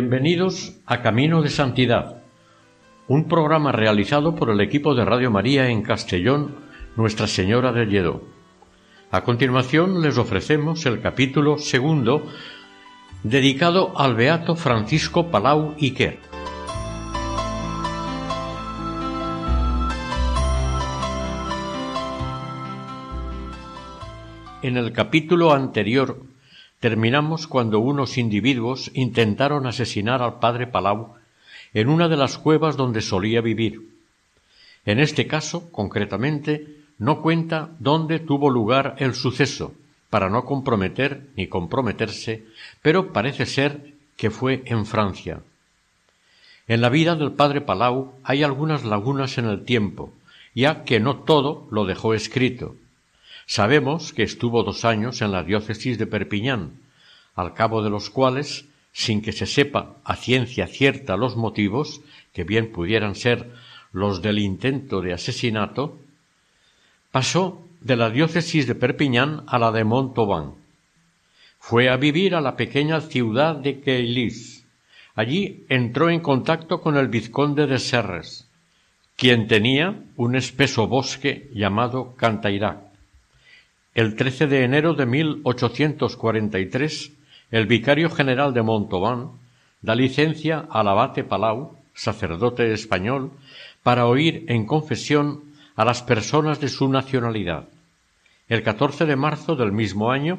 Bienvenidos a Camino de Santidad, un programa realizado por el equipo de Radio María en Castellón, Nuestra Señora de Lledó. A continuación les ofrecemos el capítulo segundo dedicado al beato Francisco Palau Iker. En el capítulo anterior terminamos cuando unos individuos intentaron asesinar al padre Palau en una de las cuevas donde solía vivir. En este caso, concretamente, no cuenta dónde tuvo lugar el suceso, para no comprometer ni comprometerse, pero parece ser que fue en Francia. En la vida del padre Palau hay algunas lagunas en el tiempo, ya que no todo lo dejó escrito, Sabemos que estuvo dos años en la diócesis de Perpiñán, al cabo de los cuales, sin que se sepa a ciencia cierta los motivos, que bien pudieran ser los del intento de asesinato, pasó de la diócesis de Perpiñán a la de Montauban. Fue a vivir a la pequeña ciudad de Queilis. Allí entró en contacto con el vizconde de Serres, quien tenía un espeso bosque llamado Cantairac. El 13 de enero de 1843, el vicario general de Montauban da licencia al abate Palau, sacerdote español, para oír en confesión a las personas de su nacionalidad. El 14 de marzo del mismo año,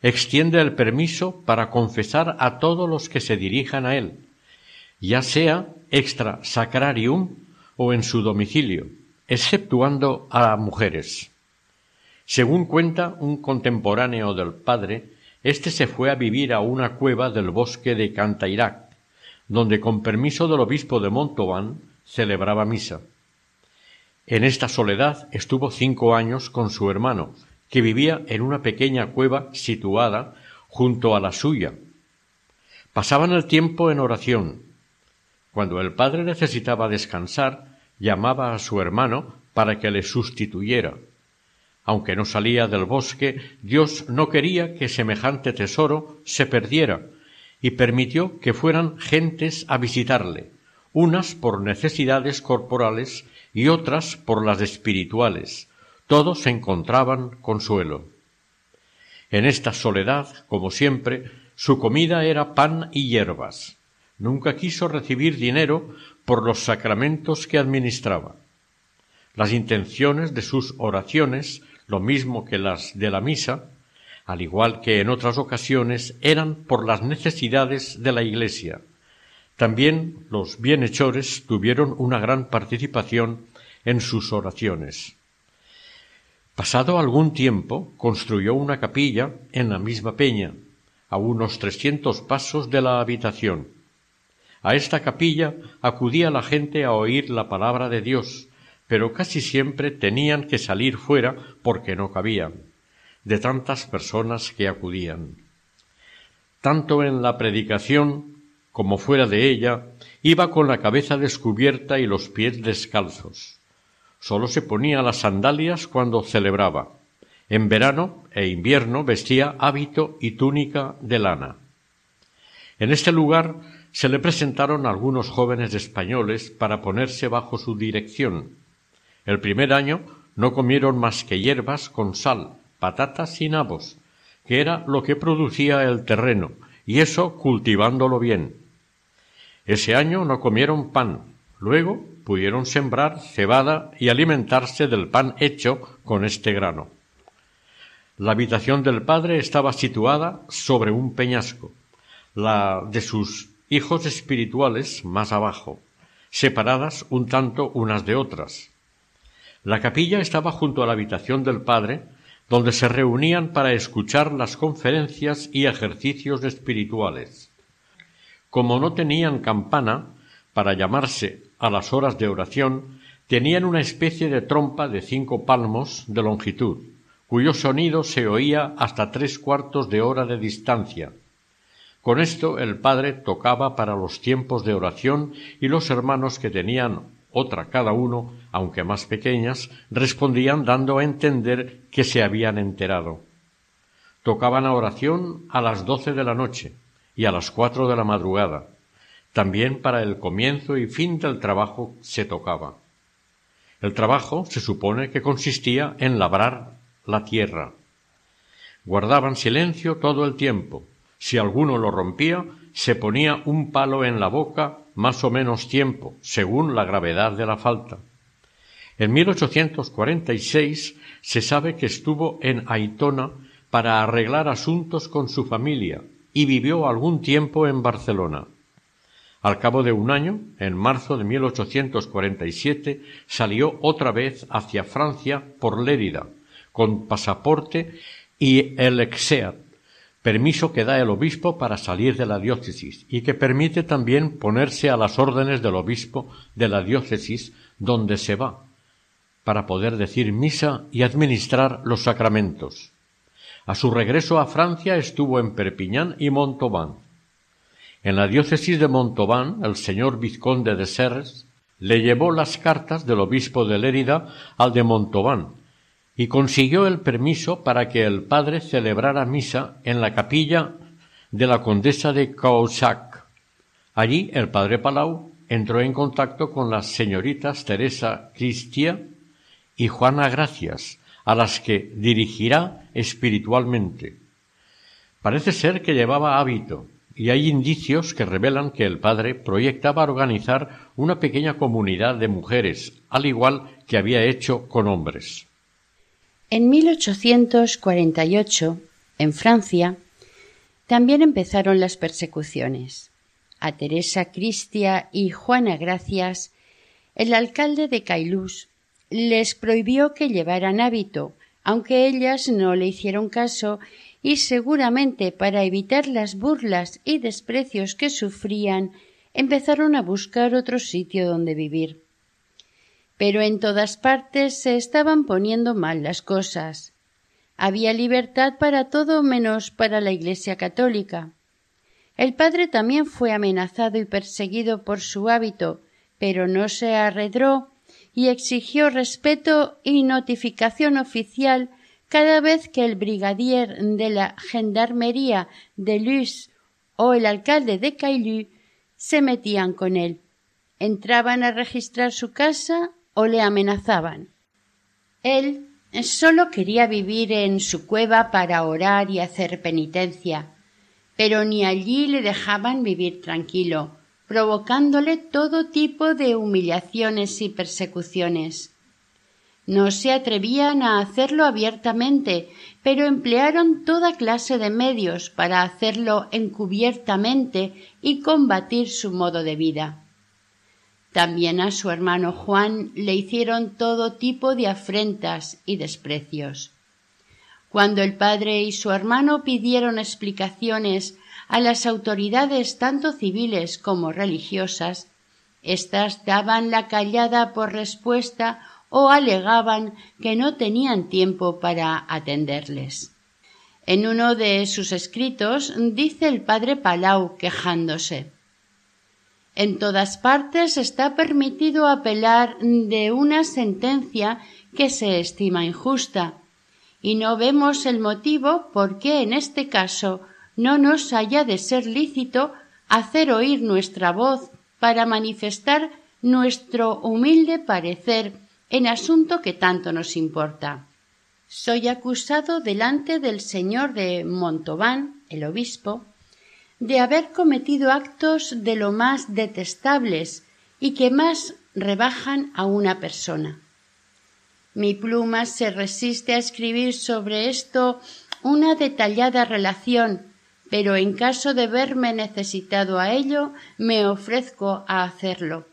extiende el permiso para confesar a todos los que se dirijan a él, ya sea extra sacrarium o en su domicilio, exceptuando a mujeres. Según cuenta un contemporáneo del padre, éste se fue a vivir a una cueva del bosque de Cantairac, donde con permiso del obispo de Montauban celebraba misa. En esta soledad estuvo cinco años con su hermano, que vivía en una pequeña cueva situada junto a la suya. Pasaban el tiempo en oración. Cuando el padre necesitaba descansar, llamaba a su hermano para que le sustituyera. Aunque no salía del bosque, Dios no quería que semejante tesoro se perdiera, y permitió que fueran gentes a visitarle, unas por necesidades corporales y otras por las espirituales. Todos encontraban consuelo. En esta soledad, como siempre, su comida era pan y hierbas. Nunca quiso recibir dinero por los sacramentos que administraba. Las intenciones de sus oraciones lo mismo que las de la misa, al igual que en otras ocasiones, eran por las necesidades de la Iglesia. También los bienhechores tuvieron una gran participación en sus oraciones. Pasado algún tiempo, construyó una capilla en la misma peña, a unos trescientos pasos de la habitación. A esta capilla acudía la gente a oír la palabra de Dios, pero casi siempre tenían que salir fuera porque no cabían, de tantas personas que acudían. Tanto en la predicación como fuera de ella, iba con la cabeza descubierta y los pies descalzos. Sólo se ponía las sandalias cuando celebraba. En verano e invierno vestía hábito y túnica de lana. En este lugar se le presentaron algunos jóvenes españoles para ponerse bajo su dirección, el primer año no comieron más que hierbas con sal, patatas y nabos, que era lo que producía el terreno, y eso cultivándolo bien. Ese año no comieron pan, luego pudieron sembrar cebada y alimentarse del pan hecho con este grano. La habitación del padre estaba situada sobre un peñasco, la de sus hijos espirituales más abajo, separadas un tanto unas de otras. La capilla estaba junto a la habitación del padre, donde se reunían para escuchar las conferencias y ejercicios espirituales. Como no tenían campana para llamarse a las horas de oración, tenían una especie de trompa de cinco palmos de longitud, cuyo sonido se oía hasta tres cuartos de hora de distancia. Con esto el padre tocaba para los tiempos de oración y los hermanos que tenían otra cada uno, aunque más pequeñas, respondían dando a entender que se habían enterado. Tocaban a oración a las doce de la noche y a las cuatro de la madrugada. También para el comienzo y fin del trabajo se tocaba. El trabajo se supone que consistía en labrar la tierra. Guardaban silencio todo el tiempo. Si alguno lo rompía, se ponía un palo en la boca más o menos tiempo, según la gravedad de la falta. En 1846 se sabe que estuvo en Aitona para arreglar asuntos con su familia y vivió algún tiempo en Barcelona. Al cabo de un año, en marzo de 1847, salió otra vez hacia Francia por Lérida, con pasaporte y el exeat, permiso que da el obispo para salir de la diócesis y que permite también ponerse a las órdenes del obispo de la diócesis donde se va, para poder decir misa y administrar los sacramentos. A su regreso a Francia estuvo en Perpiñán y Montauban. En la diócesis de Montauban, el señor vizconde de Serres le llevó las cartas del obispo de Lérida al de Montauban y consiguió el permiso para que el padre celebrara misa en la capilla de la condesa de Caussac. Allí el padre Palau entró en contacto con las señoritas Teresa Cristia y Juana Gracias, a las que dirigirá espiritualmente. Parece ser que llevaba hábito, y hay indicios que revelan que el padre proyectaba organizar una pequeña comunidad de mujeres, al igual que había hecho con hombres. En 1848, en Francia, también empezaron las persecuciones. A Teresa Cristia y Juana Gracias, el alcalde de Cailús les prohibió que llevaran hábito, aunque ellas no le hicieron caso y seguramente para evitar las burlas y desprecios que sufrían empezaron a buscar otro sitio donde vivir. Pero en todas partes se estaban poniendo mal las cosas. Había libertad para todo menos para la Iglesia católica. El padre también fue amenazado y perseguido por su hábito, pero no se arredró y exigió respeto y notificación oficial cada vez que el brigadier de la gendarmería de Luz o el alcalde de Caillou se metían con él. Entraban a registrar su casa o le amenazaban. Él solo quería vivir en su cueva para orar y hacer penitencia, pero ni allí le dejaban vivir tranquilo provocándole todo tipo de humillaciones y persecuciones. No se atrevían a hacerlo abiertamente, pero emplearon toda clase de medios para hacerlo encubiertamente y combatir su modo de vida. También a su hermano Juan le hicieron todo tipo de afrentas y desprecios. Cuando el padre y su hermano pidieron explicaciones a las autoridades tanto civiles como religiosas, éstas daban la callada por respuesta o alegaban que no tenían tiempo para atenderles. En uno de sus escritos dice el padre Palau quejándose En todas partes está permitido apelar de una sentencia que se estima injusta, y no vemos el motivo por qué en este caso no nos haya de ser lícito hacer oír nuestra voz para manifestar nuestro humilde parecer en asunto que tanto nos importa. Soy acusado delante del señor de Montauban, el obispo, de haber cometido actos de lo más detestables y que más rebajan a una persona. Mi pluma se resiste a escribir sobre esto una detallada relación pero en caso de verme necesitado a ello, me ofrezco a hacerlo.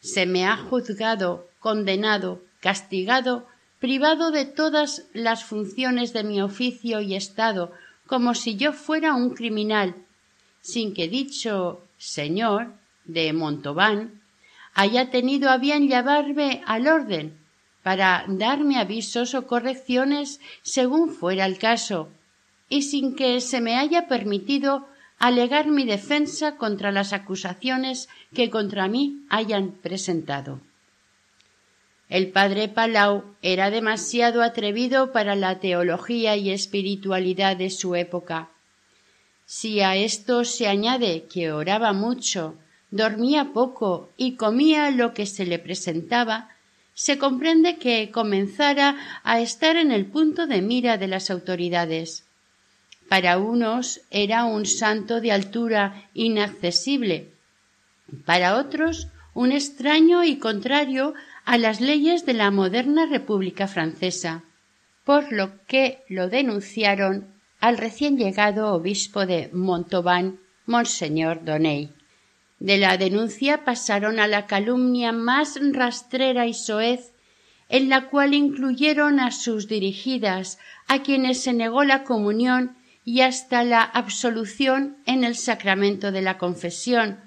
Se me ha juzgado, condenado, castigado, privado de todas las funciones de mi oficio y estado, como si yo fuera un criminal, sin que dicho señor de Montauban haya tenido a bien llevarme al orden para darme avisos o correcciones según fuera el caso, y sin que se me haya permitido alegar mi defensa contra las acusaciones que contra mí hayan presentado. El padre Palau era demasiado atrevido para la teología y espiritualidad de su época. Si a esto se añade que oraba mucho, dormía poco y comía lo que se le presentaba, se comprende que comenzara a estar en el punto de mira de las autoridades. Para unos era un santo de altura inaccesible, para otros un extraño y contrario a las leyes de la moderna República Francesa, por lo que lo denunciaron al recién llegado obispo de Montauban, Monseñor Doney. De la denuncia pasaron a la calumnia más rastrera y soez, en la cual incluyeron a sus dirigidas, a quienes se negó la comunión y hasta la absolución en el sacramento de la confesión,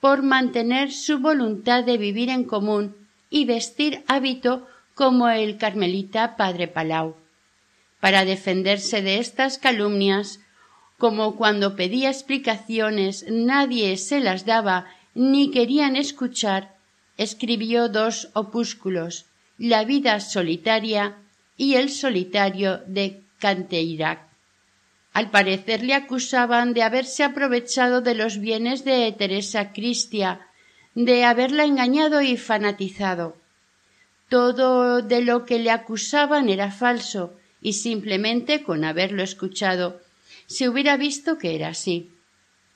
por mantener su voluntad de vivir en común y vestir hábito como el carmelita padre Palau. Para defenderse de estas calumnias, como cuando pedía explicaciones nadie se las daba ni querían escuchar, escribió dos opúsculos, La vida solitaria y El solitario de Canteirac. Al parecer le acusaban de haberse aprovechado de los bienes de Teresa Cristia, de haberla engañado y fanatizado. Todo de lo que le acusaban era falso, y simplemente con haberlo escuchado se hubiera visto que era así.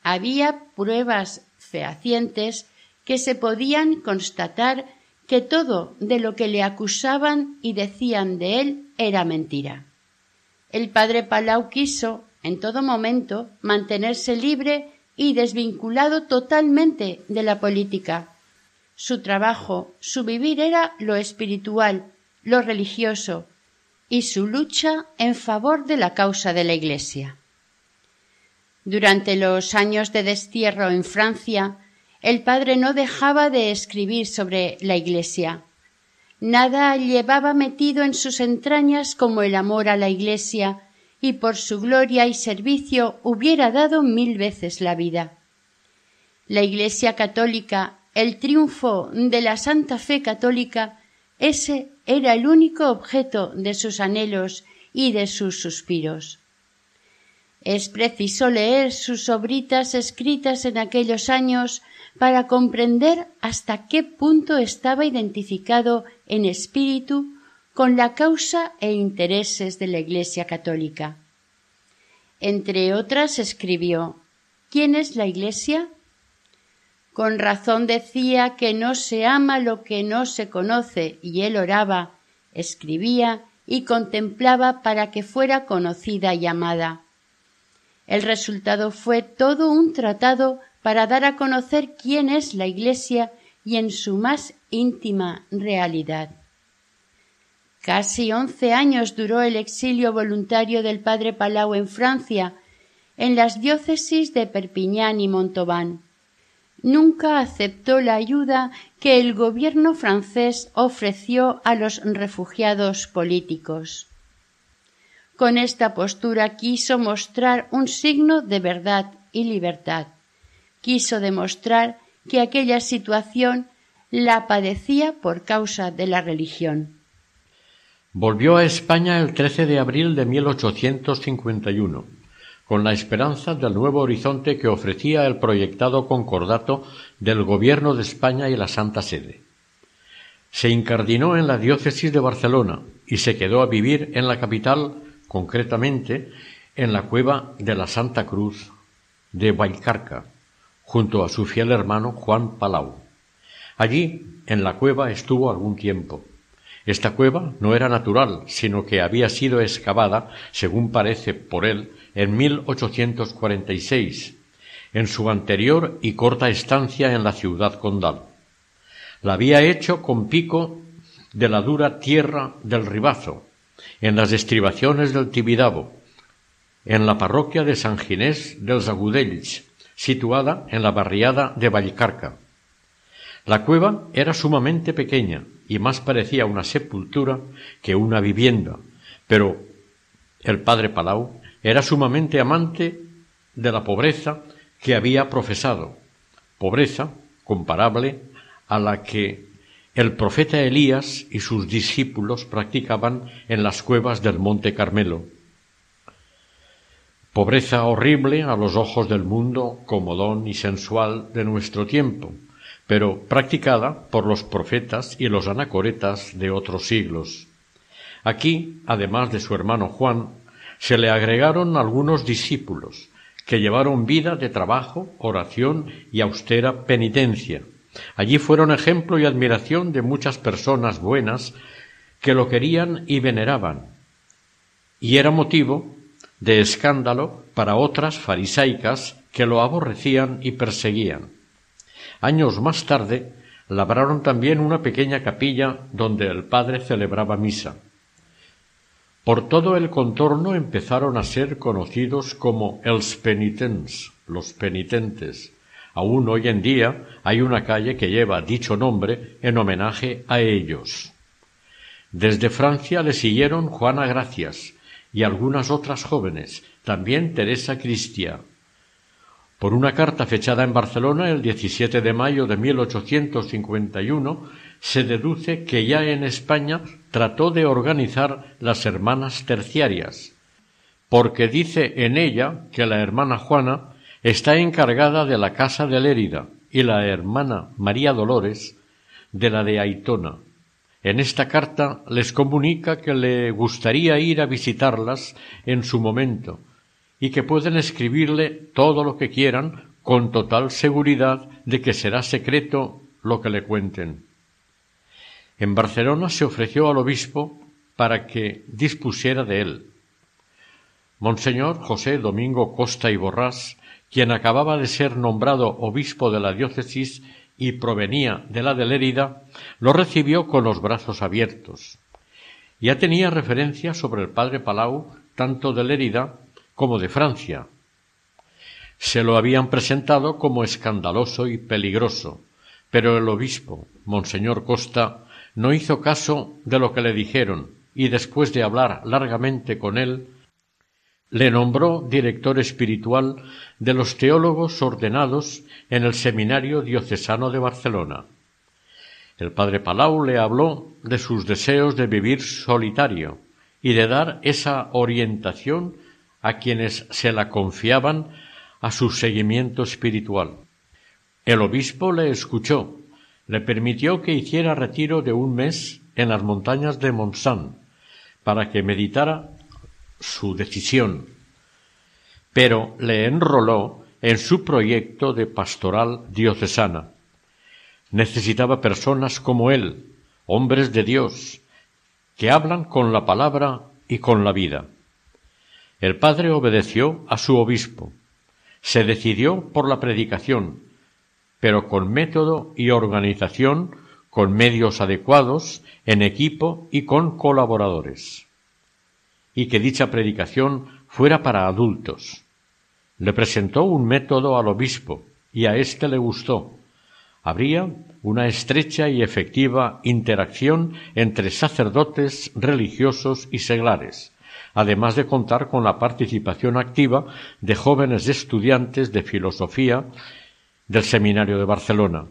Había pruebas fehacientes que se podían constatar que todo de lo que le acusaban y decían de él era mentira. El padre Palau quiso, en todo momento, mantenerse libre y desvinculado totalmente de la política. Su trabajo, su vivir era lo espiritual, lo religioso, y su lucha en favor de la causa de la Iglesia. Durante los años de destierro en Francia, el padre no dejaba de escribir sobre la Iglesia. Nada llevaba metido en sus entrañas como el amor a la Iglesia, y por su gloria y servicio hubiera dado mil veces la vida. La Iglesia católica, el triunfo de la Santa Fe católica, ese era el único objeto de sus anhelos y de sus suspiros. Es preciso leer sus obritas escritas en aquellos años para comprender hasta qué punto estaba identificado en espíritu con la causa e intereses de la Iglesia católica. Entre otras escribió ¿Quién es la Iglesia? Con razón decía que no se ama lo que no se conoce, y él oraba, escribía y contemplaba para que fuera conocida y amada. El resultado fue todo un tratado para dar a conocer quién es la Iglesia y en su más íntima realidad. Casi once años duró el exilio voluntario del padre Palau en Francia, en las diócesis de Perpiñán y Montauban. Nunca aceptó la ayuda que el gobierno francés ofreció a los refugiados políticos. Con esta postura quiso mostrar un signo de verdad y libertad. Quiso demostrar que aquella situación la padecía por causa de la religión. Volvió a España el 13 de abril de 1851, con la esperanza del nuevo horizonte que ofrecía el proyectado concordato del Gobierno de España y la Santa Sede. Se incardinó en la diócesis de Barcelona y se quedó a vivir en la capital, concretamente en la cueva de la Santa Cruz de Vallcarca, junto a su fiel hermano Juan Palau. Allí, en la cueva, estuvo algún tiempo esta cueva no era natural, sino que había sido excavada, según parece por él, en 1846, en su anterior y corta estancia en la ciudad condal. La había hecho con pico de la dura tierra del Ribazo, en las estribaciones del Tibidabo, en la parroquia de San Ginés dels Agudells, situada en la barriada de Valcarca. La cueva era sumamente pequeña y más parecía una sepultura que una vivienda, pero el padre Palau era sumamente amante de la pobreza que había profesado, pobreza comparable a la que el profeta Elías y sus discípulos practicaban en las cuevas del Monte Carmelo. Pobreza horrible a los ojos del mundo comodón y sensual de nuestro tiempo, pero practicada por los profetas y los anacoretas de otros siglos. Aquí, además de su hermano Juan, se le agregaron algunos discípulos, que llevaron vida de trabajo, oración y austera penitencia. Allí fueron ejemplo y admiración de muchas personas buenas que lo querían y veneraban, y era motivo de escándalo para otras farisaicas que lo aborrecían y perseguían. Años más tarde labraron también una pequeña capilla donde el padre celebraba misa. Por todo el contorno empezaron a ser conocidos como els penitents, los penitentes. Aún hoy en día hay una calle que lleva dicho nombre en homenaje a ellos. Desde Francia le siguieron Juana Gracias y algunas otras jóvenes, también Teresa Cristia. Por una carta fechada en Barcelona el 17 de mayo de 1851 se deduce que ya en España trató de organizar las hermanas terciarias, porque dice en ella que la hermana Juana está encargada de la casa de Lérida y la hermana María Dolores de la de Aitona. En esta carta les comunica que le gustaría ir a visitarlas en su momento y que pueden escribirle todo lo que quieran con total seguridad de que será secreto lo que le cuenten. En Barcelona se ofreció al obispo para que dispusiera de él. Monseñor José Domingo Costa y Borrás, quien acababa de ser nombrado obispo de la diócesis y provenía de la de Lérida, lo recibió con los brazos abiertos. Ya tenía referencia sobre el padre Palau tanto de Lérida como de Francia. Se lo habían presentado como escandaloso y peligroso, pero el obispo, Monseñor Costa, no hizo caso de lo que le dijeron y después de hablar largamente con él, le nombró director espiritual de los teólogos ordenados en el Seminario Diocesano de Barcelona. El padre Palau le habló de sus deseos de vivir solitario y de dar esa orientación a quienes se la confiaban a su seguimiento espiritual. El obispo le escuchó le permitió que hiciera retiro de un mes en las montañas de Montsant para que meditara su decisión, pero le enroló en su proyecto de pastoral diocesana. Necesitaba personas como él, hombres de Dios, que hablan con la palabra y con la vida. El padre obedeció a su obispo, se decidió por la predicación, pero con método y organización, con medios adecuados, en equipo y con colaboradores. Y que dicha predicación fuera para adultos. Le presentó un método al obispo y a éste le gustó. Habría una estrecha y efectiva interacción entre sacerdotes, religiosos y seglares, además de contar con la participación activa de jóvenes estudiantes de filosofía del Seminario de Barcelona.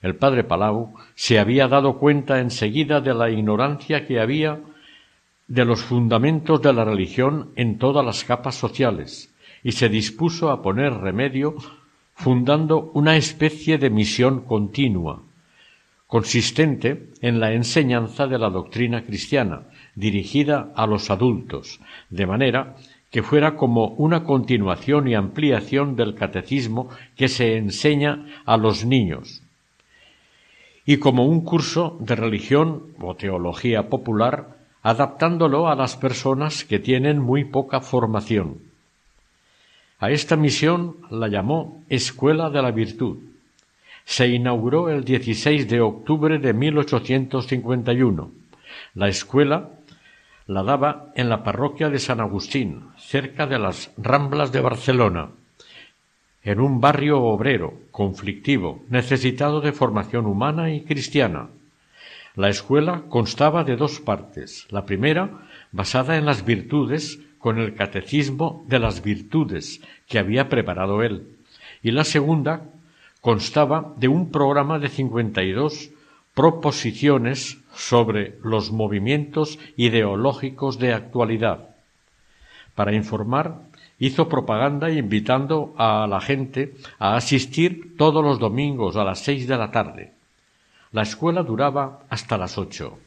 El padre Palau se había dado cuenta enseguida de la ignorancia que había de los fundamentos de la religión en todas las capas sociales y se dispuso a poner remedio fundando una especie de misión continua, consistente en la enseñanza de la doctrina cristiana, dirigida a los adultos, de manera que fuera como una continuación y ampliación del catecismo que se enseña a los niños, y como un curso de religión o teología popular, adaptándolo a las personas que tienen muy poca formación. A esta misión la llamó Escuela de la Virtud. Se inauguró el 16 de octubre de 1851. La escuela la daba en la parroquia de San Agustín, cerca de las Ramblas de Barcelona. en un barrio obrero, conflictivo, necesitado de formación humana y cristiana. La escuela constaba de dos partes. La primera, basada en las virtudes, con el catecismo de las virtudes que había preparado él. Y la segunda constaba de un programa de cincuenta y dos proposiciones sobre los movimientos ideológicos de actualidad. Para informar, hizo propaganda invitando a la gente a asistir todos los domingos a las seis de la tarde. La escuela duraba hasta las ocho.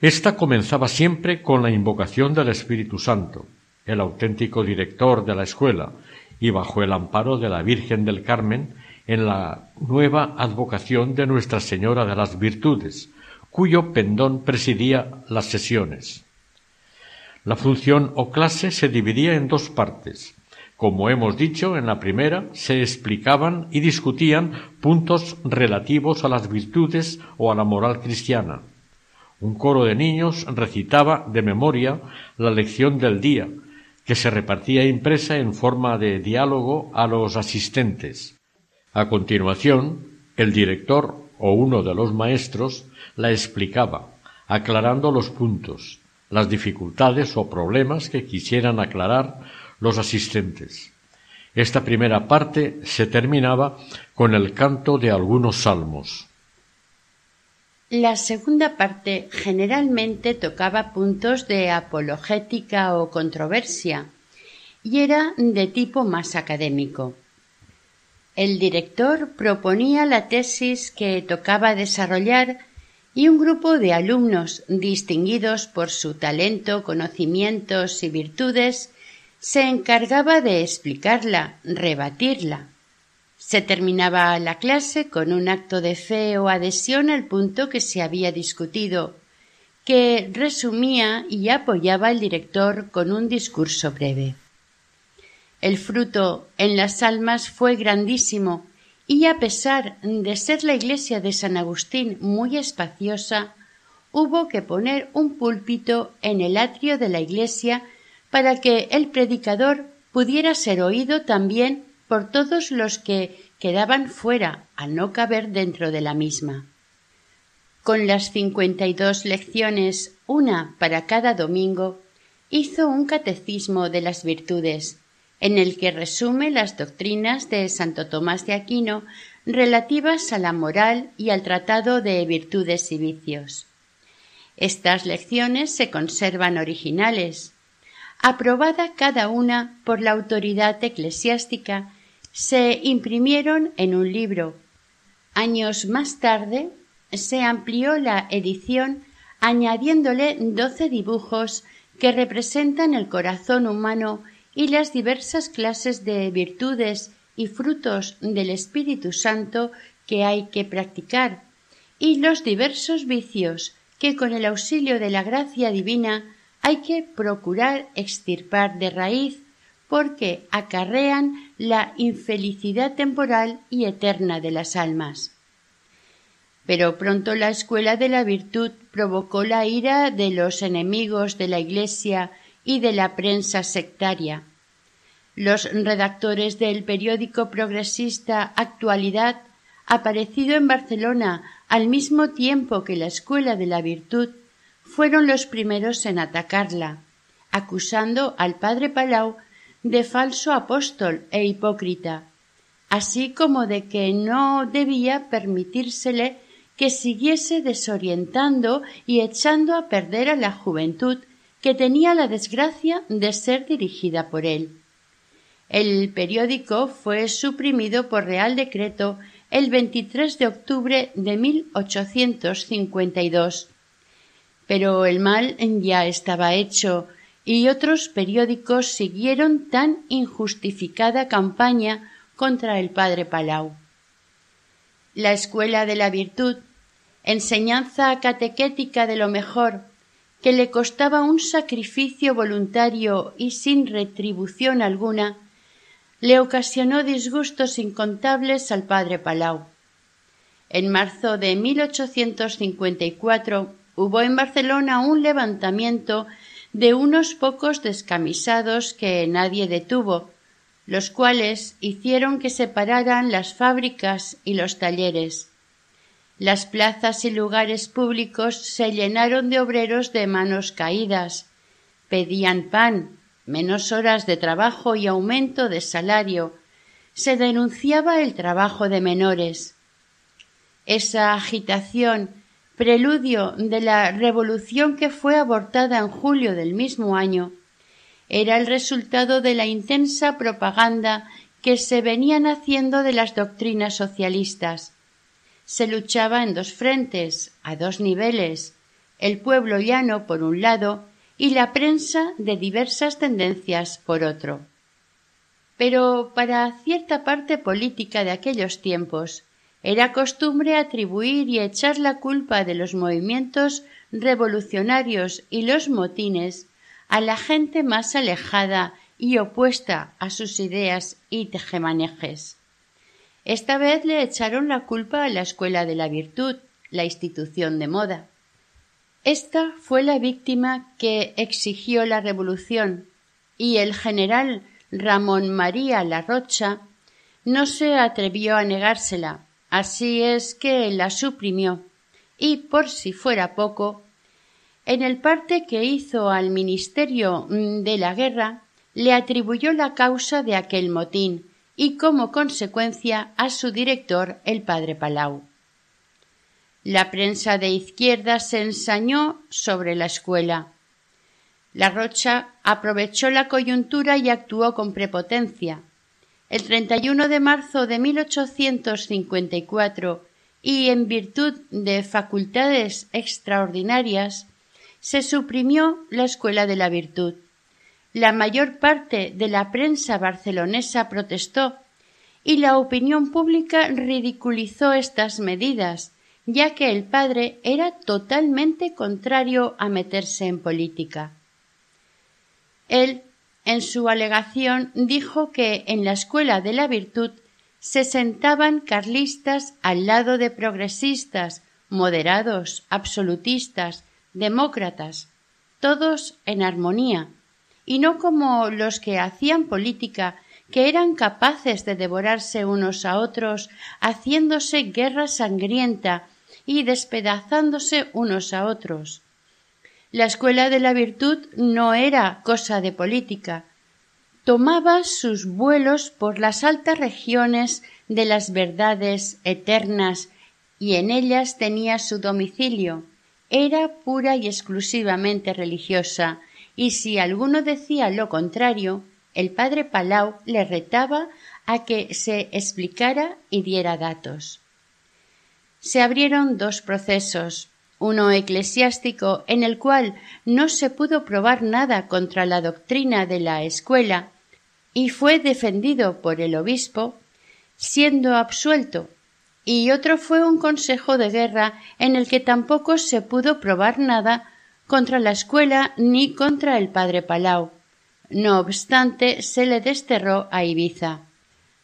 Esta comenzaba siempre con la invocación del Espíritu Santo, el auténtico director de la escuela, y bajo el amparo de la Virgen del Carmen en la nueva advocación de Nuestra Señora de las Virtudes, cuyo pendón presidía las sesiones. La función o clase se dividía en dos partes. Como hemos dicho, en la primera se explicaban y discutían puntos relativos a las virtudes o a la moral cristiana. Un coro de niños recitaba de memoria la lección del día, que se repartía impresa en forma de diálogo a los asistentes. A continuación, el director o uno de los maestros la explicaba, aclarando los puntos, las dificultades o problemas que quisieran aclarar los asistentes. Esta primera parte se terminaba con el canto de algunos salmos. La segunda parte generalmente tocaba puntos de apologética o controversia y era de tipo más académico. El director proponía la tesis que tocaba desarrollar y un grupo de alumnos distinguidos por su talento, conocimientos y virtudes se encargaba de explicarla, rebatirla, se terminaba la clase con un acto de fe o adhesión al punto que se había discutido, que resumía y apoyaba el director con un discurso breve. El fruto en las almas fue grandísimo y a pesar de ser la iglesia de San Agustín muy espaciosa, hubo que poner un púlpito en el atrio de la iglesia para que el predicador pudiera ser oído también por todos los que quedaban fuera al no caber dentro de la misma. Con las cincuenta y dos lecciones, una para cada domingo, hizo un catecismo de las virtudes, en el que resume las doctrinas de Santo Tomás de Aquino relativas a la moral y al tratado de virtudes y vicios. Estas lecciones se conservan originales, aprobada cada una por la autoridad eclesiástica se imprimieron en un libro. Años más tarde se amplió la edición añadiéndole doce dibujos que representan el corazón humano y las diversas clases de virtudes y frutos del Espíritu Santo que hay que practicar, y los diversos vicios que con el auxilio de la gracia divina hay que procurar extirpar de raíz porque acarrean la infelicidad temporal y eterna de las almas. Pero pronto la escuela de la virtud provocó la ira de los enemigos de la Iglesia y de la prensa sectaria. Los redactores del periódico progresista Actualidad, aparecido en Barcelona al mismo tiempo que la escuela de la virtud, fueron los primeros en atacarla, acusando al padre Palau de falso apóstol e hipócrita, así como de que no debía permitírsele que siguiese desorientando y echando a perder a la juventud que tenía la desgracia de ser dirigida por él. El periódico fue suprimido por Real Decreto el 23 de octubre de 1852. Pero el mal ya estaba hecho y otros periódicos siguieron tan injustificada campaña contra el padre Palau. La escuela de la virtud, enseñanza catequética de lo mejor, que le costaba un sacrificio voluntario y sin retribución alguna, le ocasionó disgustos incontables al padre Palau. En marzo de 1854 hubo en Barcelona un levantamiento de unos pocos descamisados que nadie detuvo, los cuales hicieron que separaran las fábricas y los talleres. Las plazas y lugares públicos se llenaron de obreros de manos caídas. Pedían pan, menos horas de trabajo y aumento de salario. Se denunciaba el trabajo de menores. Esa agitación, preludio de la revolución que fue abortada en julio del mismo año, era el resultado de la intensa propaganda que se venían haciendo de las doctrinas socialistas. Se luchaba en dos frentes, a dos niveles, el pueblo llano por un lado y la prensa de diversas tendencias por otro. Pero para cierta parte política de aquellos tiempos era costumbre atribuir y echar la culpa de los movimientos revolucionarios y los motines a la gente más alejada y opuesta a sus ideas y tejemanejes. Esta vez le echaron la culpa a la Escuela de la Virtud, la institución de moda. Esta fue la víctima que exigió la revolución, y el general Ramón María La Rocha no se atrevió a negársela, así es que la suprimió, y por si fuera poco, en el parte que hizo al Ministerio de la Guerra, le atribuyó la causa de aquel motín y como consecuencia a su director, el padre Palau. La prensa de izquierda se ensañó sobre la escuela. La Rocha aprovechó la coyuntura y actuó con prepotencia. El 31 de marzo de 1854 y en virtud de facultades extraordinarias se suprimió la Escuela de la Virtud. La mayor parte de la prensa barcelonesa protestó y la opinión pública ridiculizó estas medidas, ya que el padre era totalmente contrario a meterse en política. Él, en su alegación, dijo que en la Escuela de la Virtud se sentaban carlistas al lado de progresistas, moderados, absolutistas, demócratas, todos en armonía, y no como los que hacían política que eran capaces de devorarse unos a otros, haciéndose guerra sangrienta y despedazándose unos a otros. La escuela de la virtud no era cosa de política. Tomaba sus vuelos por las altas regiones de las verdades eternas y en ellas tenía su domicilio, era pura y exclusivamente religiosa, y si alguno decía lo contrario, el padre Palau le retaba a que se explicara y diera datos. Se abrieron dos procesos, uno eclesiástico en el cual no se pudo probar nada contra la doctrina de la escuela y fue defendido por el obispo, siendo absuelto y otro fue un consejo de guerra en el que tampoco se pudo probar nada contra la escuela ni contra el padre Palau. No obstante, se le desterró a Ibiza,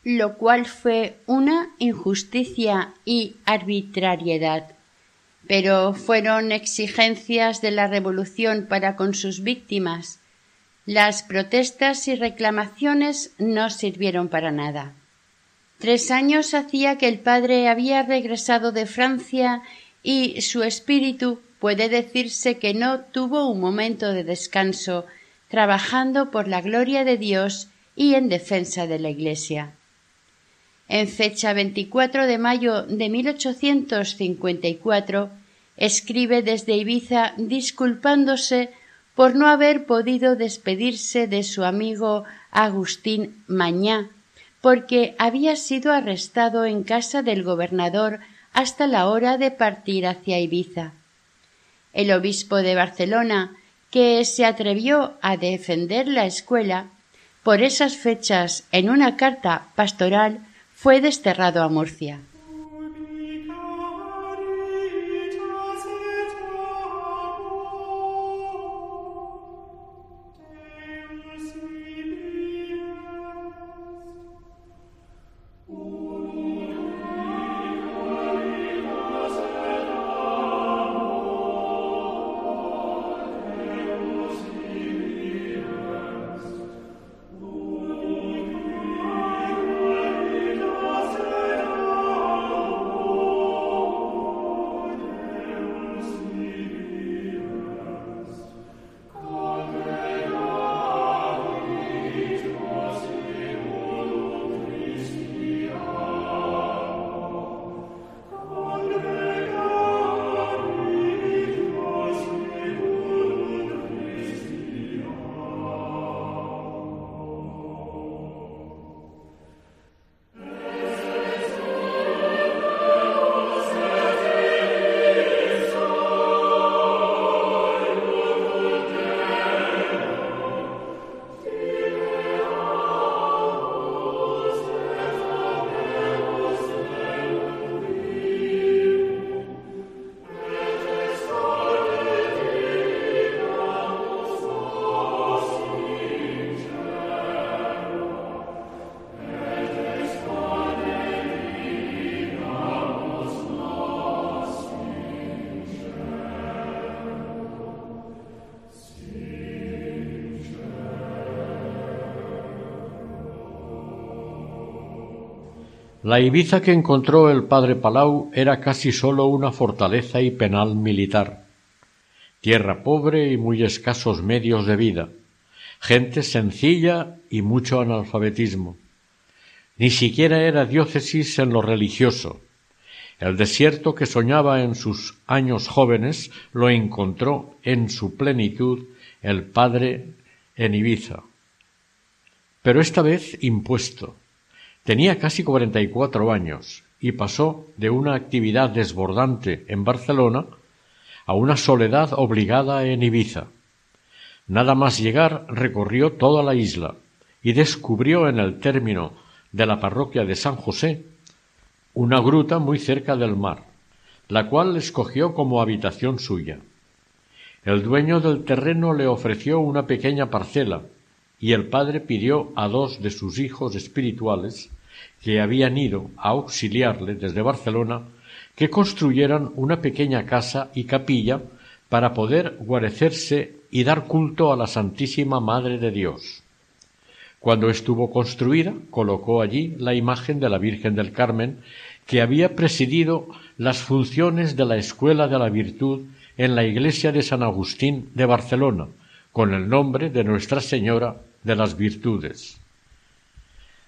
lo cual fue una injusticia y arbitrariedad. Pero fueron exigencias de la revolución para con sus víctimas. Las protestas y reclamaciones no sirvieron para nada. Tres años hacía que el padre había regresado de Francia y su espíritu puede decirse que no tuvo un momento de descanso, trabajando por la gloria de Dios y en defensa de la Iglesia. En fecha 24 de mayo de 1854 escribe desde Ibiza disculpándose por no haber podido despedirse de su amigo Agustín Mañá, porque había sido arrestado en casa del gobernador hasta la hora de partir hacia Ibiza. El obispo de Barcelona, que se atrevió a defender la escuela, por esas fechas en una carta pastoral fue desterrado a Murcia. La Ibiza que encontró el padre Palau era casi sólo una fortaleza y penal militar. Tierra pobre y muy escasos medios de vida. Gente sencilla y mucho analfabetismo. Ni siquiera era diócesis en lo religioso. El desierto que soñaba en sus años jóvenes lo encontró en su plenitud el padre en Ibiza. Pero esta vez impuesto Tenía casi cuarenta y cuatro años y pasó de una actividad desbordante en Barcelona a una soledad obligada en Ibiza. Nada más llegar recorrió toda la isla y descubrió en el término de la parroquia de San José una gruta muy cerca del mar, la cual escogió como habitación suya. El dueño del terreno le ofreció una pequeña parcela y el padre pidió a dos de sus hijos espirituales que habían ido a auxiliarle desde Barcelona que construyeran una pequeña casa y capilla para poder guarecerse y dar culto a la Santísima Madre de Dios. Cuando estuvo construida, colocó allí la imagen de la Virgen del Carmen, que había presidido las funciones de la Escuela de la Virtud en la iglesia de San Agustín de Barcelona, con el nombre de Nuestra Señora de las Virtudes.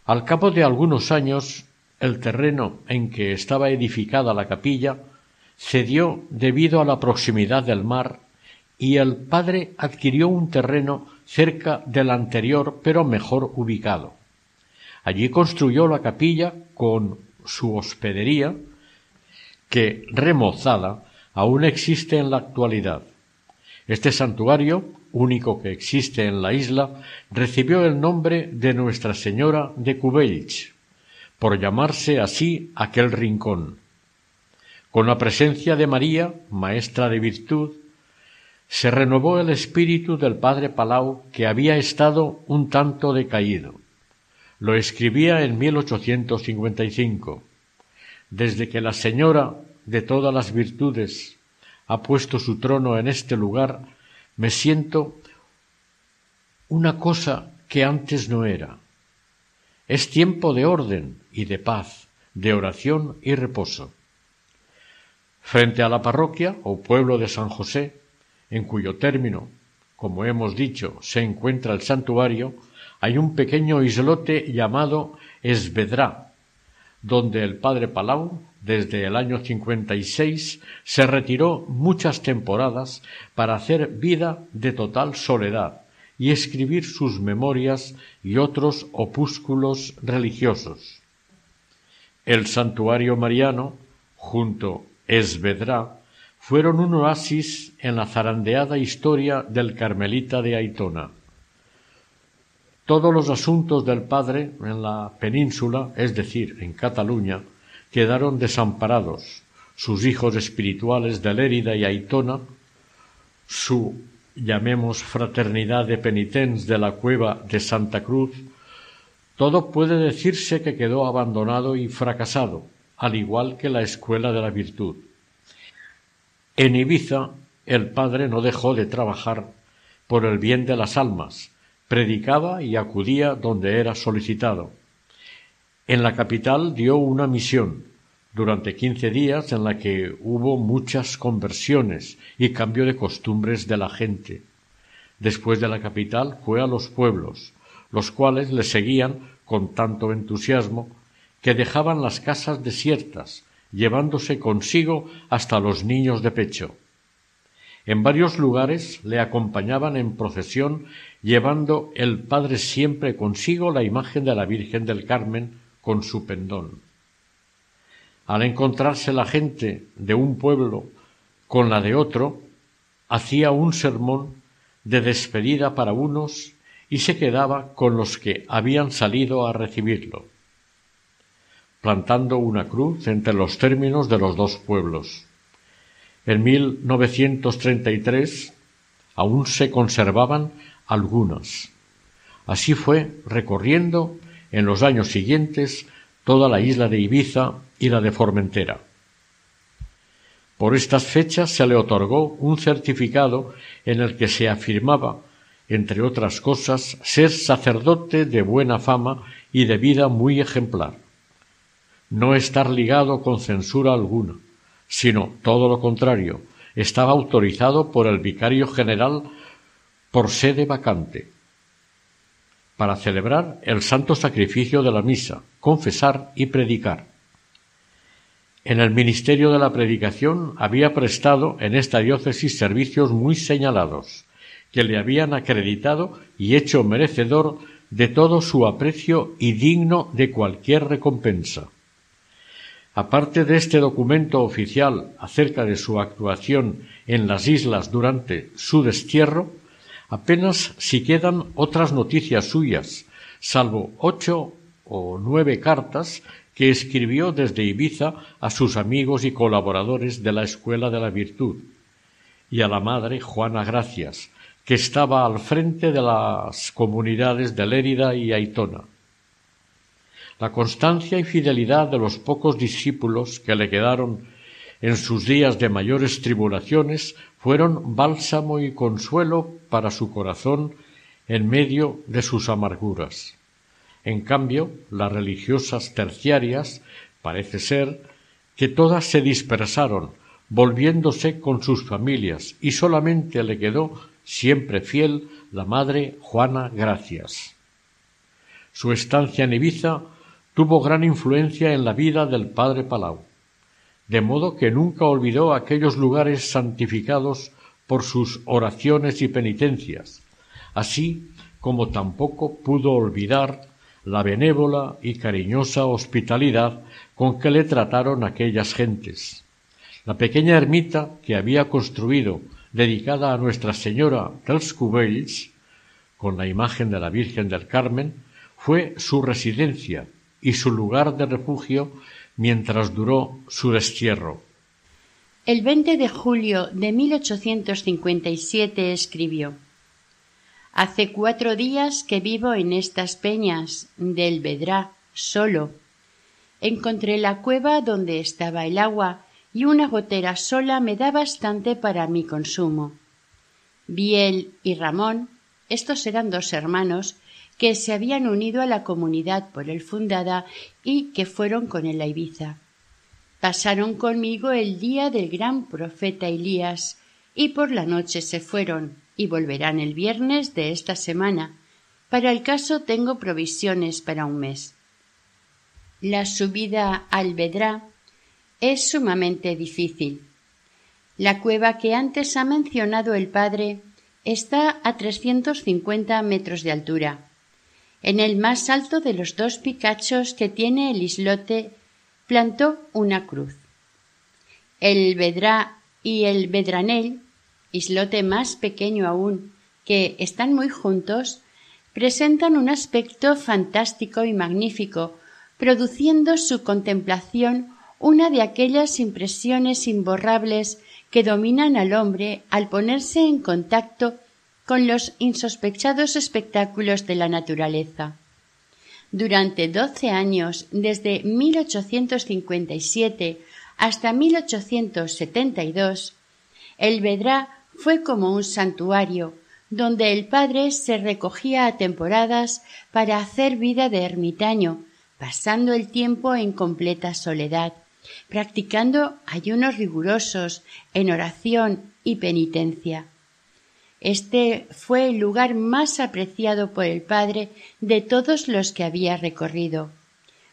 Al cabo de algunos años, el terreno en que estaba edificada la capilla cedió debido a la proximidad del mar y el padre adquirió un terreno cerca del anterior pero mejor ubicado. Allí construyó la capilla con su hospedería, que remozada aún existe en la actualidad. Este santuario único que existe en la isla, recibió el nombre de Nuestra Señora de Cubells, por llamarse así aquel rincón. Con la presencia de María, maestra de virtud, se renovó el espíritu del padre Palau, que había estado un tanto decaído. Lo escribía en 1855. Desde que la Señora de todas las virtudes ha puesto su trono en este lugar, me siento una cosa que antes no era. Es tiempo de orden y de paz, de oración y reposo. Frente a la parroquia o pueblo de San José, en cuyo término, como hemos dicho, se encuentra el santuario, hay un pequeño islote llamado Esvedrá, donde el padre Palau desde el año 56 se retiró muchas temporadas para hacer vida de total soledad y escribir sus memorias y otros opúsculos religiosos. El santuario mariano, junto Esvedra, fueron un oasis en la zarandeada historia del Carmelita de Aitona. Todos los asuntos del padre en la península, es decir, en Cataluña, quedaron desamparados. Sus hijos espirituales de Lérida y Aitona, su, llamemos, fraternidad de penitentes de la cueva de Santa Cruz, todo puede decirse que quedó abandonado y fracasado, al igual que la escuela de la virtud. En Ibiza, el padre no dejó de trabajar por el bien de las almas, predicaba y acudía donde era solicitado. En la capital dio una misión durante quince días en la que hubo muchas conversiones y cambio de costumbres de la gente. Después de la capital fue a los pueblos, los cuales le seguían con tanto entusiasmo que dejaban las casas desiertas, llevándose consigo hasta los niños de pecho. En varios lugares le acompañaban en procesión, llevando el padre siempre consigo la imagen de la Virgen del Carmen con su pendón. Al encontrarse la gente de un pueblo con la de otro, hacía un sermón de despedida para unos y se quedaba con los que habían salido a recibirlo, plantando una cruz entre los términos de los dos pueblos. En 1933 aún se conservaban algunas. Así fue recorriendo en los años siguientes toda la isla de Ibiza y la de Formentera. Por estas fechas se le otorgó un certificado en el que se afirmaba, entre otras cosas, ser sacerdote de buena fama y de vida muy ejemplar. no estar ligado con censura alguna, sino todo lo contrario, estaba autorizado por el vicario general por sede vacante, para celebrar el santo sacrificio de la misa, confesar y predicar. En el ministerio de la predicación había prestado en esta diócesis servicios muy señalados, que le habían acreditado y hecho merecedor de todo su aprecio y digno de cualquier recompensa. Aparte de este documento oficial acerca de su actuación en las islas durante su destierro, apenas si quedan otras noticias suyas, salvo ocho o nueve cartas que escribió desde Ibiza a sus amigos y colaboradores de la Escuela de la Virtud, y a la madre Juana Gracias, que estaba al frente de las comunidades de Lérida y Aitona. La constancia y fidelidad de los pocos discípulos que le quedaron en sus días de mayores tribulaciones fueron bálsamo y consuelo para su corazón en medio de sus amarguras. En cambio, las religiosas terciarias parece ser que todas se dispersaron, volviéndose con sus familias, y solamente le quedó, siempre fiel, la madre Juana Gracias. Su estancia en Ibiza tuvo gran influencia en la vida del padre Palau, de modo que nunca olvidó aquellos lugares santificados por sus oraciones y penitencias, así como tampoco pudo olvidar la benévola y cariñosa hospitalidad con que le trataron aquellas gentes. La pequeña ermita que había construido dedicada a Nuestra Señora dels Cubells, con la imagen de la Virgen del Carmen, fue su residencia y su lugar de refugio mientras duró su destierro. El 20 de julio de 1857 escribió Hace cuatro días que vivo en estas peñas del Vedrá, solo. Encontré la cueva donde estaba el agua y una gotera sola me da bastante para mi consumo. Biel y Ramón, estos eran dos hermanos, que se habían unido a la comunidad por él fundada y que fueron con él a Ibiza. Pasaron conmigo el día del gran profeta Elías y por la noche se fueron y volverán el viernes de esta semana. Para el caso tengo provisiones para un mes. La subida al Vedrá es sumamente difícil. La cueva que antes ha mencionado el padre está a trescientos cincuenta metros de altura en el más alto de los dos picachos que tiene el islote plantó una cruz. El Vedrá y el Vedranel, islote más pequeño aún, que están muy juntos, presentan un aspecto fantástico y magnífico, produciendo su contemplación una de aquellas impresiones imborrables que dominan al hombre al ponerse en contacto con los insospechados espectáculos de la naturaleza. Durante doce años, desde 1857 hasta 1872, el Vedrá fue como un santuario, donde el padre se recogía a temporadas para hacer vida de ermitaño, pasando el tiempo en completa soledad, practicando ayunos rigurosos en oración y penitencia. Este fue el lugar más apreciado por el padre de todos los que había recorrido,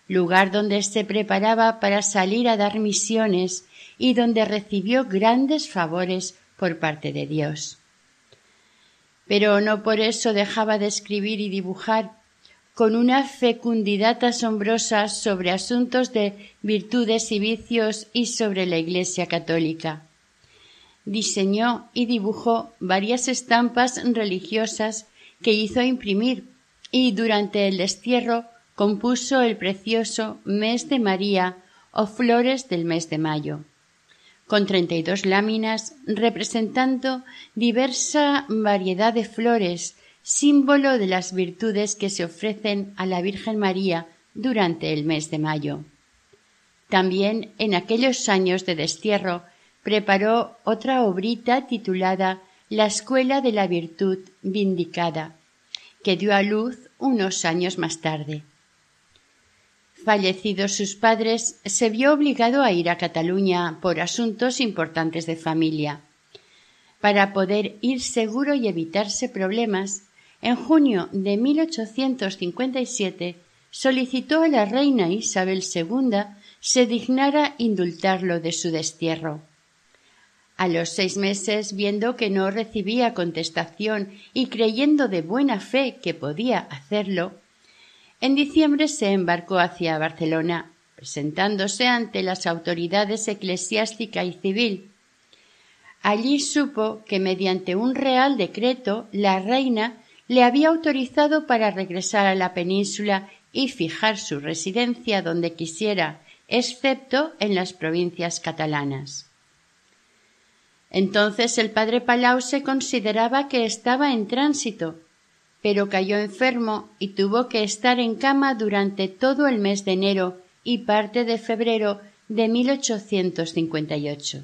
lugar donde se preparaba para salir a dar misiones y donde recibió grandes favores por parte de Dios. Pero no por eso dejaba de escribir y dibujar con una fecundidad asombrosa sobre asuntos de virtudes y vicios y sobre la Iglesia católica diseñó y dibujó varias estampas religiosas que hizo imprimir y durante el destierro compuso el precioso Mes de María o Flores del mes de mayo, con treinta y dos láminas representando diversa variedad de flores, símbolo de las virtudes que se ofrecen a la Virgen María durante el mes de mayo. También en aquellos años de destierro preparó otra obrita titulada La Escuela de la Virtud Vindicada, que dio a luz unos años más tarde. Fallecidos sus padres, se vio obligado a ir a Cataluña por asuntos importantes de familia. Para poder ir seguro y evitarse problemas, en junio de 1857 solicitó a la reina Isabel II se dignara indultarlo de su destierro. A los seis meses, viendo que no recibía contestación y creyendo de buena fe que podía hacerlo, en diciembre se embarcó hacia Barcelona, presentándose ante las autoridades eclesiástica y civil. Allí supo que mediante un real decreto la reina le había autorizado para regresar a la península y fijar su residencia donde quisiera, excepto en las provincias catalanas. Entonces el padre Palau se consideraba que estaba en tránsito, pero cayó enfermo y tuvo que estar en cama durante todo el mes de enero y parte de febrero de 1858.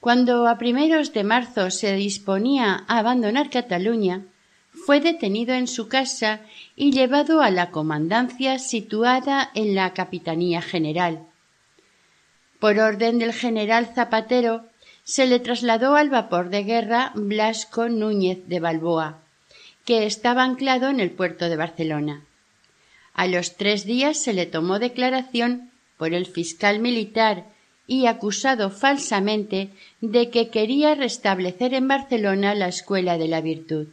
Cuando a primeros de marzo se disponía a abandonar Cataluña, fue detenido en su casa y llevado a la comandancia situada en la Capitanía General. Por orden del general Zapatero, se le trasladó al vapor de guerra Blasco Núñez de Balboa, que estaba anclado en el puerto de Barcelona. A los tres días se le tomó declaración por el fiscal militar y acusado falsamente de que quería restablecer en Barcelona la escuela de la virtud.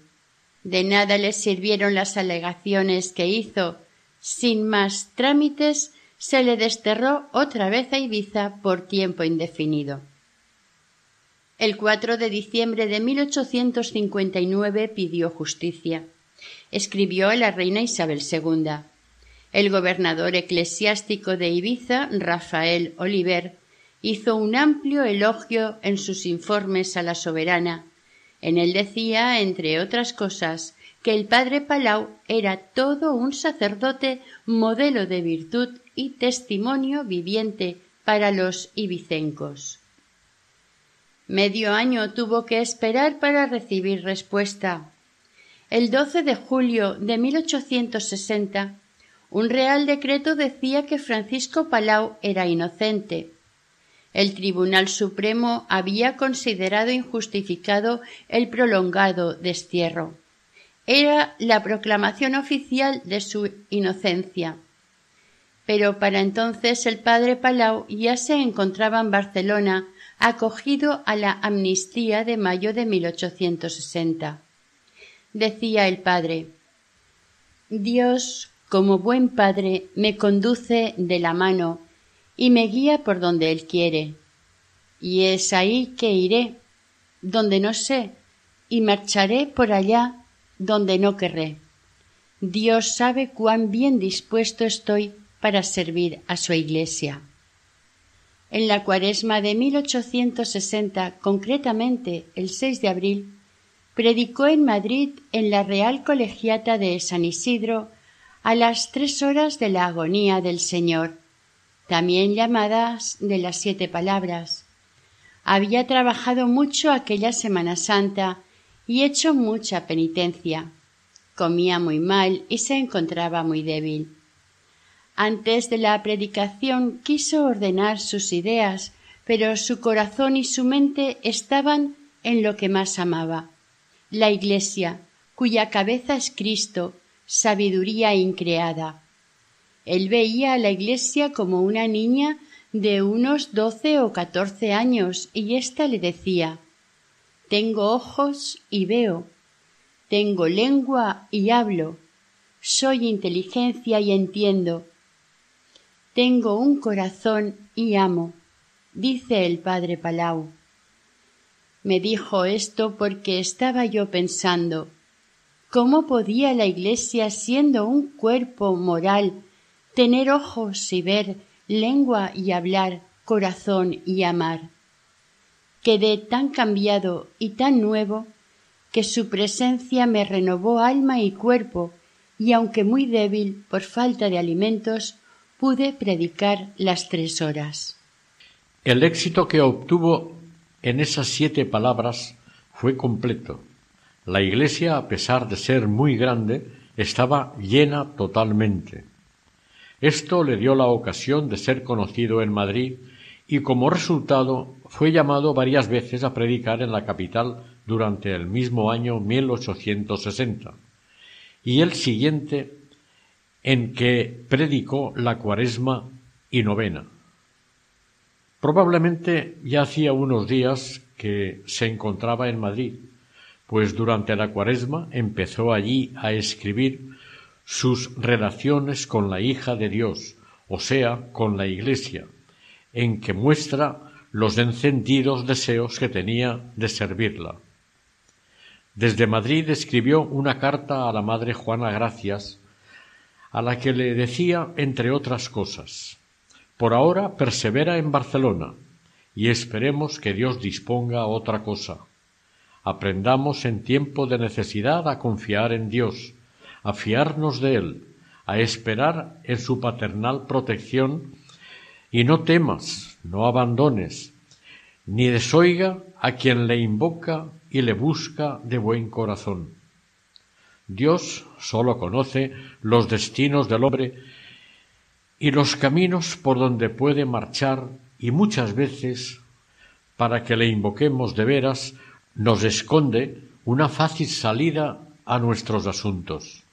De nada le sirvieron las alegaciones que hizo. Sin más trámites, se le desterró otra vez a Ibiza por tiempo indefinido. El 4 de diciembre de 1859 pidió justicia. Escribió a la reina Isabel II. El gobernador eclesiástico de Ibiza, Rafael Oliver, hizo un amplio elogio en sus informes a la soberana. En él decía, entre otras cosas, que el padre Palau era todo un sacerdote modelo de virtud y testimonio viviente para los ibicencos. Medio año tuvo que esperar para recibir respuesta. El 12 de julio de 1860, un real decreto decía que Francisco Palau era inocente. El Tribunal Supremo había considerado injustificado el prolongado destierro. Era la proclamación oficial de su inocencia. Pero para entonces el padre Palau ya se encontraba en Barcelona acogido a la amnistía de mayo de 1860. Decía el padre Dios, como buen padre, me conduce de la mano y me guía por donde Él quiere. Y es ahí que iré, donde no sé, y marcharé por allá donde no querré. Dios sabe cuán bien dispuesto estoy para servir a su Iglesia. En la cuaresma de 1860, concretamente el 6 de abril, predicó en Madrid en la Real Colegiata de San Isidro a las tres horas de la agonía del Señor, también llamadas de las siete palabras. Había trabajado mucho aquella Semana Santa y hecho mucha penitencia. Comía muy mal y se encontraba muy débil. Antes de la predicación quiso ordenar sus ideas, pero su corazón y su mente estaban en lo que más amaba, la Iglesia, cuya cabeza es Cristo, sabiduría increada. Él veía a la Iglesia como una niña de unos doce o catorce años, y ésta le decía Tengo ojos y veo, tengo lengua y hablo, soy inteligencia y entiendo, tengo un corazón y amo, dice el padre Palau. Me dijo esto porque estaba yo pensando cómo podía la Iglesia, siendo un cuerpo moral, tener ojos y ver, lengua y hablar, corazón y amar. Quedé tan cambiado y tan nuevo que su presencia me renovó alma y cuerpo, y aunque muy débil por falta de alimentos, pude predicar las tres horas. El éxito que obtuvo en esas siete palabras fue completo. La iglesia, a pesar de ser muy grande, estaba llena totalmente. Esto le dio la ocasión de ser conocido en Madrid y como resultado fue llamado varias veces a predicar en la capital durante el mismo año 1860 y el siguiente en que predicó la cuaresma y novena. Probablemente ya hacía unos días que se encontraba en Madrid, pues durante la cuaresma empezó allí a escribir sus relaciones con la hija de Dios, o sea, con la Iglesia, en que muestra los encendidos deseos que tenía de servirla. Desde Madrid escribió una carta a la Madre Juana Gracias, a la que le decía, entre otras cosas, por ahora persevera en Barcelona y esperemos que Dios disponga otra cosa. Aprendamos en tiempo de necesidad a confiar en Dios, a fiarnos de Él, a esperar en su paternal protección y no temas, no abandones, ni desoiga a quien le invoca y le busca de buen corazón. Dios sólo conoce los destinos del hombre y los caminos por donde puede marchar y muchas veces, para que le invoquemos de veras, nos esconde una fácil salida a nuestros asuntos.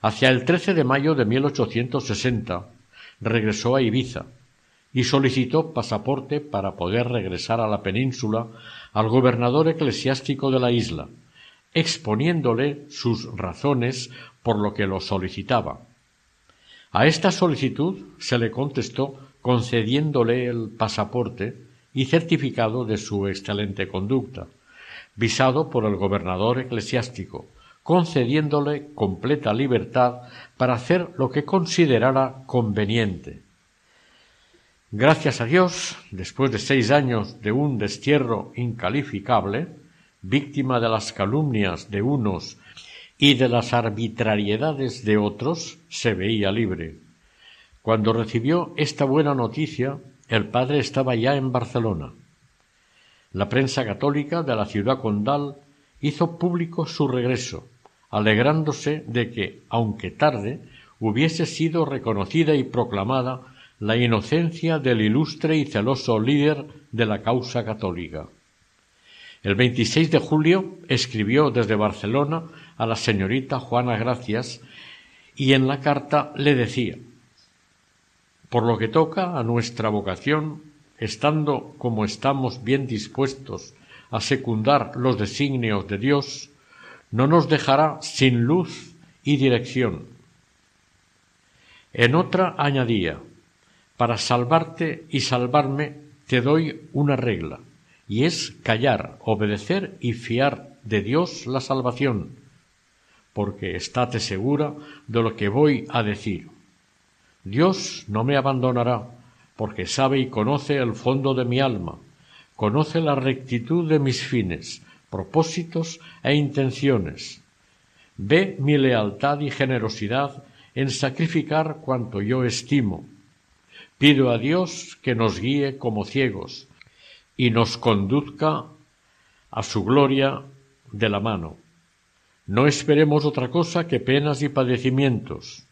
Hacia el 13 de mayo de 1860 regresó a Ibiza y solicitó pasaporte para poder regresar a la península al gobernador eclesiástico de la isla, exponiéndole sus razones por lo que lo solicitaba. A esta solicitud se le contestó concediéndole el pasaporte y certificado de su excelente conducta, visado por el gobernador eclesiástico, concediéndole completa libertad para hacer lo que considerara conveniente. Gracias a Dios, después de seis años de un destierro incalificable, víctima de las calumnias de unos y de las arbitrariedades de otros, se veía libre. Cuando recibió esta buena noticia, el padre estaba ya en Barcelona. La prensa católica de la ciudad condal hizo público su regreso, alegrándose de que, aunque tarde, hubiese sido reconocida y proclamada la inocencia del ilustre y celoso líder de la causa católica. El 26 de julio escribió desde Barcelona a la señorita Juana Gracias y en la carta le decía Por lo que toca a nuestra vocación, estando como estamos bien dispuestos a secundar los designios de Dios, no nos dejará sin luz y dirección. En otra añadía Para salvarte y salvarme te doy una regla y es callar, obedecer y fiar de Dios la salvación, porque estate segura de lo que voy a decir. Dios no me abandonará, porque sabe y conoce el fondo de mi alma, conoce la rectitud de mis fines, propósitos e intenciones. Ve mi lealtad y generosidad en sacrificar cuanto yo estimo. Pido a Dios que nos guíe como ciegos, y nos conduzca a su gloria de la mano. No esperemos otra cosa que penas y padecimientos.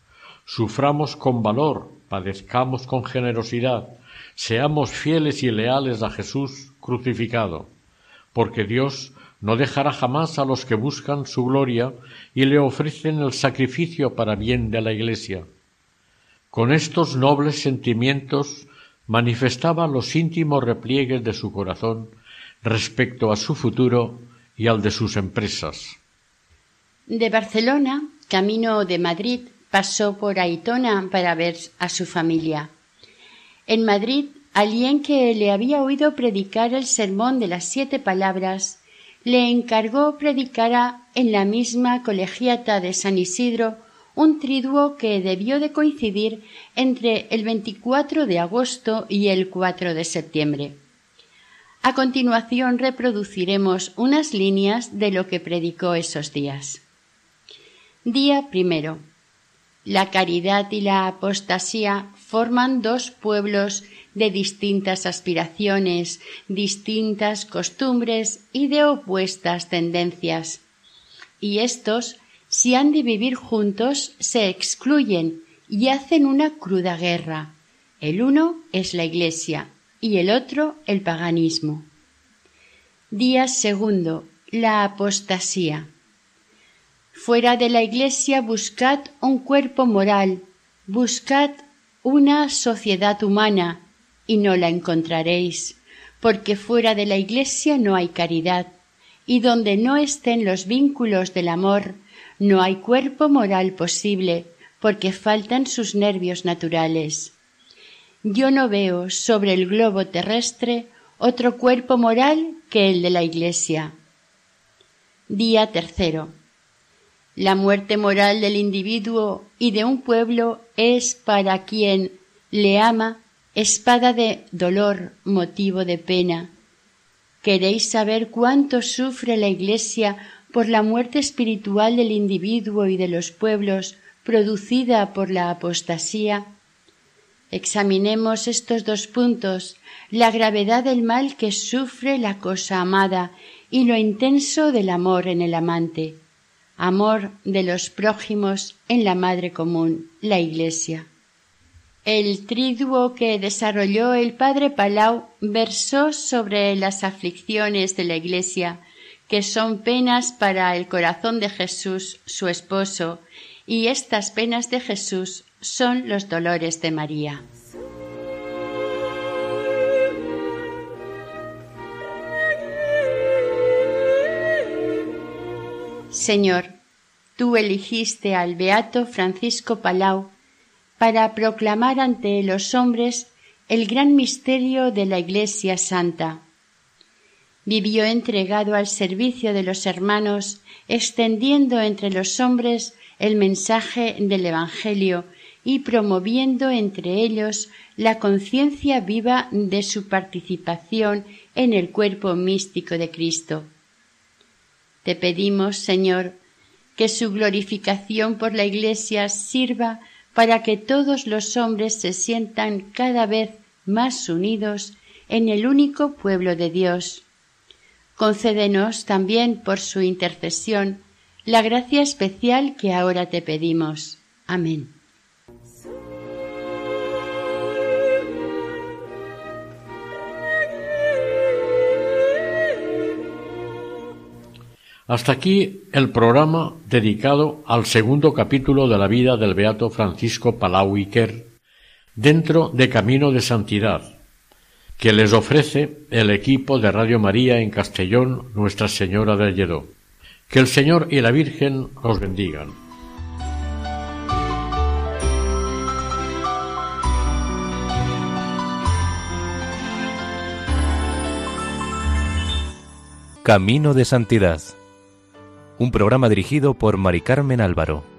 Suframos con valor, padezcamos con generosidad, seamos fieles y leales a Jesús crucificado, porque Dios no dejará jamás a los que buscan su gloria y le ofrecen el sacrificio para bien de la Iglesia. Con estos nobles sentimientos manifestaba los íntimos repliegues de su corazón respecto a su futuro y al de sus empresas. De Barcelona, camino de Madrid, pasó por Aitona para ver a su familia. En Madrid, alguien que le había oído predicar el sermón de las siete palabras, le encargó predicara en la misma colegiata de San Isidro un triduo que debió de coincidir entre el 24 de agosto y el 4 de septiembre. A continuación reproduciremos unas líneas de lo que predicó esos días. Día primero. La caridad y la apostasía forman dos pueblos de distintas aspiraciones, distintas costumbres y de opuestas tendencias. Y estos si han de vivir juntos, se excluyen y hacen una cruda guerra. El uno es la Iglesia y el otro el paganismo. Día segundo. La apostasía. Fuera de la Iglesia buscad un cuerpo moral, buscad una sociedad humana, y no la encontraréis, porque fuera de la Iglesia no hay caridad, y donde no estén los vínculos del amor, no hay cuerpo moral posible, porque faltan sus nervios naturales. Yo no veo sobre el globo terrestre otro cuerpo moral que el de la Iglesia. Día tercero. La muerte moral del individuo y de un pueblo es para quien le ama espada de dolor, motivo de pena. ¿Queréis saber cuánto sufre la Iglesia por la muerte espiritual del individuo y de los pueblos producida por la apostasía? Examinemos estos dos puntos, la gravedad del mal que sufre la cosa amada y lo intenso del amor en el amante, amor de los prójimos en la madre común, la Iglesia. El triduo que desarrolló el padre Palau versó sobre las aflicciones de la Iglesia, que son penas para el corazón de Jesús, su esposo, y estas penas de Jesús son los dolores de María. Señor, tú eligiste al beato Francisco Palau para proclamar ante los hombres el gran misterio de la Iglesia Santa. Vivió entregado al servicio de los hermanos, extendiendo entre los hombres el mensaje del Evangelio y promoviendo entre ellos la conciencia viva de su participación en el cuerpo místico de Cristo. Te pedimos, Señor, que su glorificación por la Iglesia sirva para que todos los hombres se sientan cada vez más unidos en el único pueblo de Dios. Concédenos también por su intercesión la gracia especial que ahora te pedimos. Amén. Hasta aquí el programa dedicado al segundo capítulo de la vida del beato Francisco Palau Iker dentro de Camino de Santidad, que les ofrece el equipo de Radio María en Castellón Nuestra Señora del Lledó. Que el Señor y la Virgen os bendigan. Camino de Santidad un programa dirigido por Mari Carmen Álvaro.